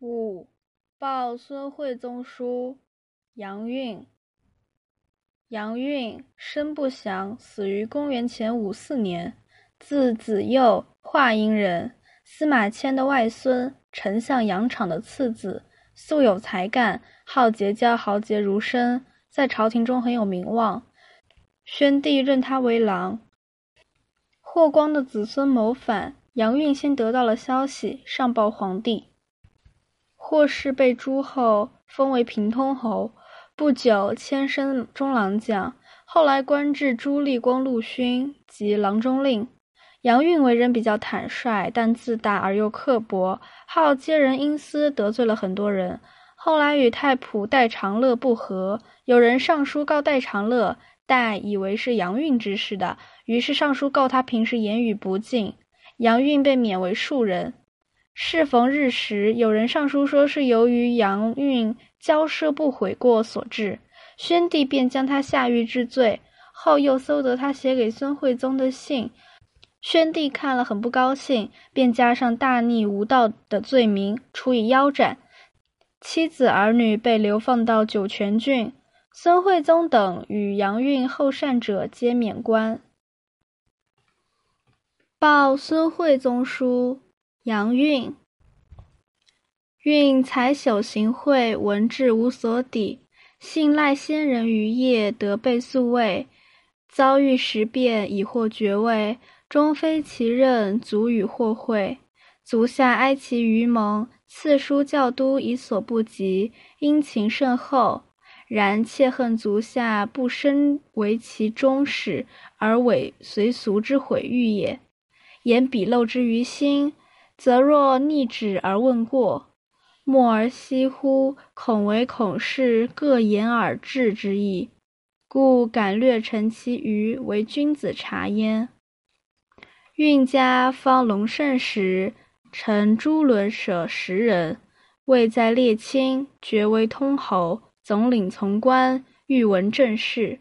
五，报孙惠宗书，杨运。杨运，生不详，死于公元前五四年，字子幼，华阴人，司马迁的外孙，丞相杨敞的次子，素有才干，好结交豪杰儒生，在朝廷中很有名望。宣帝任他为郎。霍光的子孙谋反，杨运先得到了消息，上报皇帝。霍氏被诛后，封为平通侯，不久迁升中郎将，后来官至朱立光陆勋及郎中令。杨运为人比较坦率，但自大而又刻薄，好揭人阴私，得罪了很多人。后来与太仆戴长乐不和，有人上书告戴长乐。戴以为是杨运指使的，于是上书告他平时言语不敬。杨运被免为庶人。适逢日食，有人上书说是由于杨运骄奢不悔过所致，宣帝便将他下狱治罪。后又搜得他写给孙惠宗的信，宣帝看了很不高兴，便加上大逆无道的罪名，处以腰斩。妻子儿女被流放到酒泉郡。孙惠宗等与杨运后善者皆免官。报孙惠宗书，杨运。运才朽行秽，文治无所抵，信赖先人余业，得被宿位，遭遇时变，已获爵位，终非其任，足与祸会。足下哀其愚蒙，赐书教都，以所不及，殷勤甚厚。然切恨足下不身为其忠使，而委随俗之毁誉也。言鄙陋之于心，则若逆旨而问过，默而息乎？恐为孔氏各言而至之意，故敢略陈其余，为君子察焉。运家方隆盛时，臣朱伦舍十人，位在列卿，爵为通侯。总领从官，欲闻政事，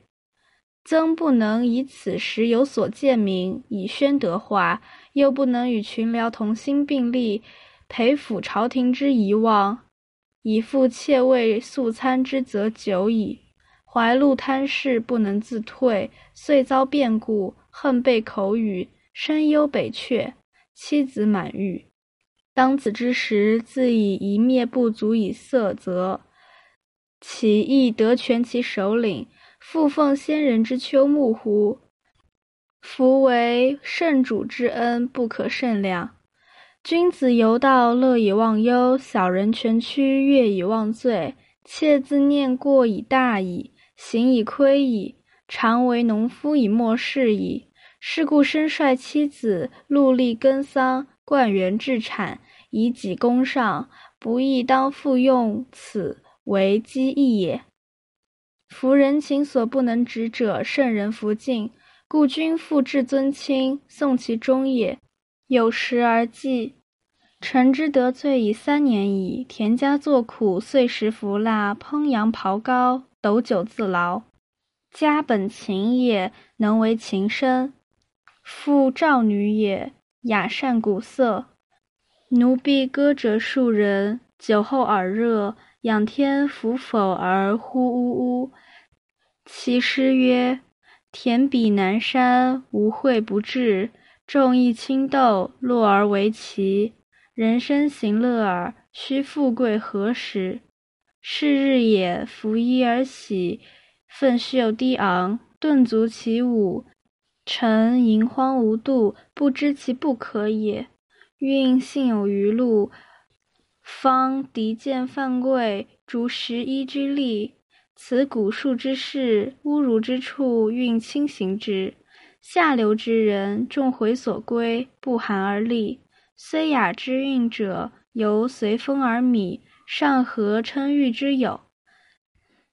曾不能以此时有所见明，以宣德化，又不能与群僚同心并力，培抚朝廷之遗忘，以复窃位素餐之责久矣。怀禄贪事，不能自退，遂遭变故，恨被口语，深忧北阙，妻子满狱。当此之时，自以一灭不足以色责。其亦得全其首领，复奉先人之丘木乎？夫为圣主之恩，不可胜量。君子游道，乐以忘忧；小人全屈，悦以忘罪。妾自念过以大矣，行以亏矣，常为农夫以莫事矣。是故身率妻子，戮力耕桑，灌园置产，以己功上，不亦当复用此？为机义也。夫人情所不能止者，圣人弗敬，故君父至尊亲，颂其终也。有时而祭。臣之得罪已三年矣。田家作苦，岁食服蜡，烹羊刨膏，斗酒自劳。家本勤也，能为情深。父赵女也，雅善古色。奴婢歌者数人，酒后耳热。仰天俯否而呼呜呜。其诗曰：“田比南山，无秽不至；种一青豆，落而为奇。人生行乐耳，须富贵何时？是日也，拂衣而喜，奋袖低昂，顿足起舞。臣淫荒无度，不知其不可也。运幸有余禄。”方敌见犯贵，逐十一之力，此古树之事，侮辱之处，运轻行之。下流之人，众回所归，不寒而栗。虽雅之韵者，犹随风而靡，尚何称誉之有？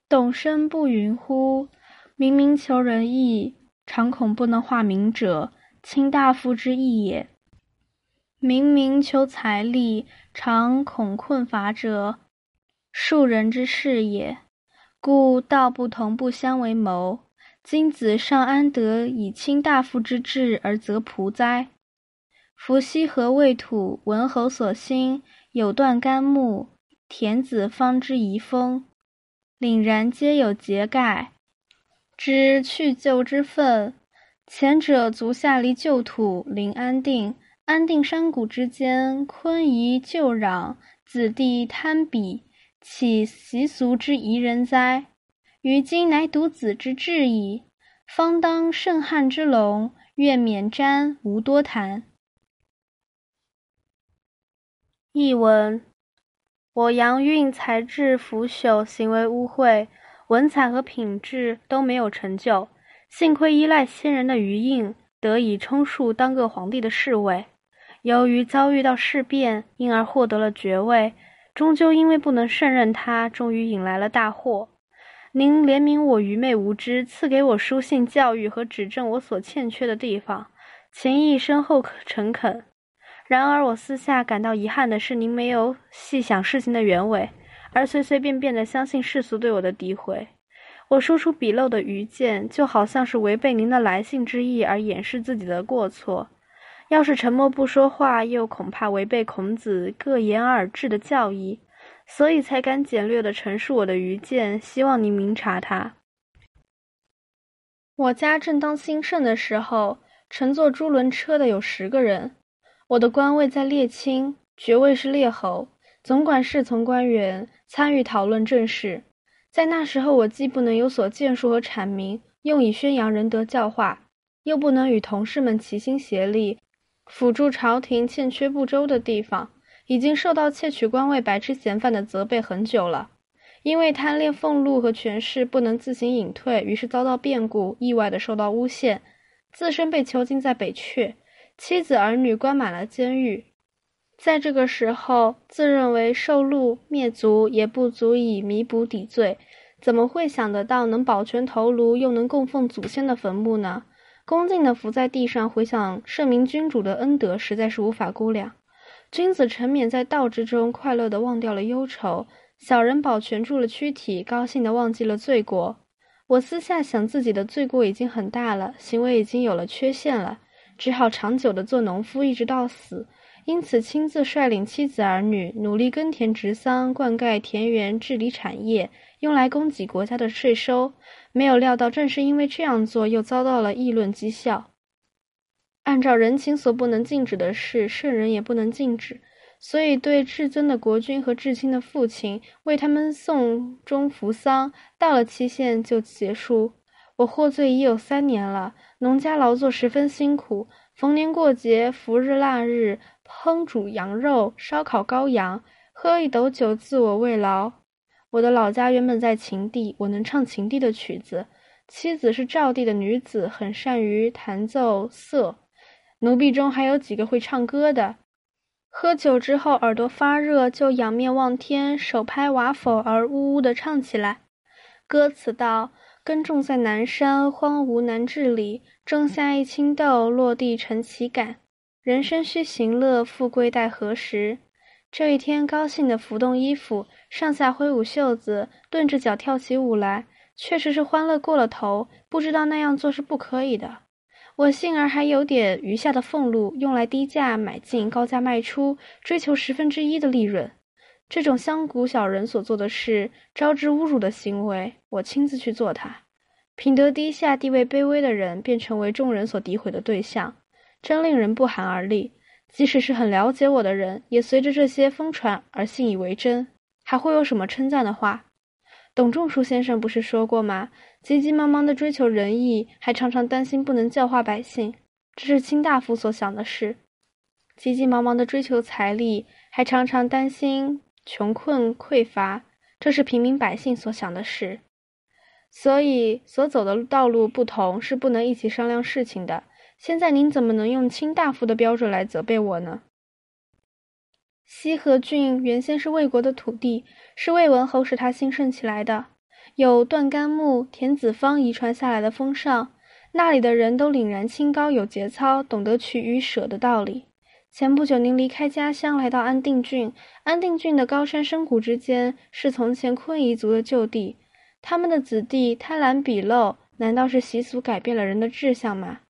董生不云乎？明明求仁义，常恐不能化民者，卿大夫之义也。明明求财力，常恐困乏者，庶人之事也。故道不同，不相为谋。今子尚安得以卿大夫之志而责仆哉？夫西河未土，文侯所兴，有断干木，田子方知遗风。凛然皆有节盖，知去旧之分。前者足下离旧土，临安定。安定山谷之间，昆夷旧壤，子弟贪比，岂习俗之宜人哉？于今乃独子之志矣。方当盛汉之隆，愿免瞻，无多谈。译文：我阳运才智腐朽，行为污秽，文采和品质都没有成就。幸亏依赖先人的余荫，得以充数当个皇帝的侍卫。由于遭遇到事变，因而获得了爵位，终究因为不能胜任他，终于引来了大祸。您怜悯我愚昧无知，赐给我书信教育和指正我所欠缺的地方，情谊深厚诚恳。然而我私下感到遗憾的是，您没有细想事情的原委，而随随便便地相信世俗对我的诋毁。我说出笔漏的愚见，就好像是违背您的来信之意而掩饰自己的过错。要是沉默不说话，又恐怕违背孔子“各言而治”的教义，所以才敢简略地陈述我的愚见，希望您明察他。我家正当兴盛的时候，乘坐朱轮车的有十个人。我的官位在列卿，爵位是列侯，总管侍从官员，参与讨论政事。在那时候，我既不能有所建树和阐明，用以宣扬仁德教化，又不能与同事们齐心协力。辅助朝廷欠缺不周的地方，已经受到窃取官位、白吃闲饭的责备很久了。因为贪恋俸禄和权势，不能自行隐退，于是遭到变故，意外的受到诬陷，自身被囚禁在北阙，妻子儿女关满了监狱。在这个时候，自认为受禄灭族也不足以弥补抵罪，怎么会想得到能保全头颅，又能供奉祖先的坟墓呢？恭敬地伏在地上，回想圣明君主的恩德，实在是无法估量。君子沉湎在道之中，快乐地忘掉了忧愁；小人保全住了躯体，高兴地忘记了罪过。我私下想，自己的罪过已经很大了，行为已经有了缺陷了，只好长久地做农夫，一直到死。因此，亲自率领妻子儿女，努力耕田植桑，灌溉田园，治理产业，用来供给国家的税收。没有料到，正是因为这样做，又遭到了议论讥笑。按照人情所不能禁止的事，圣人也不能禁止，所以对至尊的国君和至亲的父亲，为他们送终服丧，到了期限就结束。我获罪已有三年了，农家劳作十分辛苦，逢年过节、伏日腊日，烹煮羊肉、烧烤羔羊，喝一斗酒，自我慰劳。我的老家原本在秦地，我能唱秦地的曲子。妻子是赵地的女子，很善于弹奏瑟。奴婢中还有几个会唱歌的。喝酒之后耳朵发热，就仰面望天，手拍瓦否而呜呜地唱起来。歌词道：“耕种在南山，荒芜难治理。种下一青豆，落地成乞赶。人生须行乐，富贵待何时？”这一天，高兴地拂动衣服，上下挥舞袖子，顿着脚跳起舞来，确实是欢乐过了头。不知道那样做是不可以的。我幸而还有点余下的俸禄，用来低价买进，高价卖出，追求十分之一的利润。这种乡谷小人所做的事，招致侮辱的行为，我亲自去做它。品德低下、地位卑微的人，便成为众人所诋毁的对象，真令人不寒而栗。即使是很了解我的人，也随着这些疯传而信以为真。还会有什么称赞的话？董仲舒先生不是说过吗？急急忙忙地追求仁义，还常常担心不能教化百姓，这是卿大夫所想的事；急急忙忙地追求财力，还常常担心穷困匮乏，这是平民百姓所想的事。所以，所走的道路不同，是不能一起商量事情的。现在您怎么能用卿大夫的标准来责备我呢？西河郡原先是魏国的土地，是魏文侯使他兴盛起来的，有段干木、田子方遗传下来的风尚。那里的人都凛然清高，有节操，懂得取与舍的道理。前不久您离开家乡，来到安定郡。安定郡的高山深谷之间，是从前昆夷族的旧地。他们的子弟贪婪鄙陋，难道是习俗改变了人的志向吗？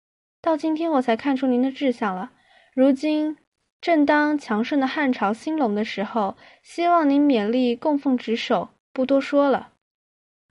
到今天我才看出您的志向了。如今，正当强盛的汉朝兴隆的时候，希望您勉力供奉职守，不多说了。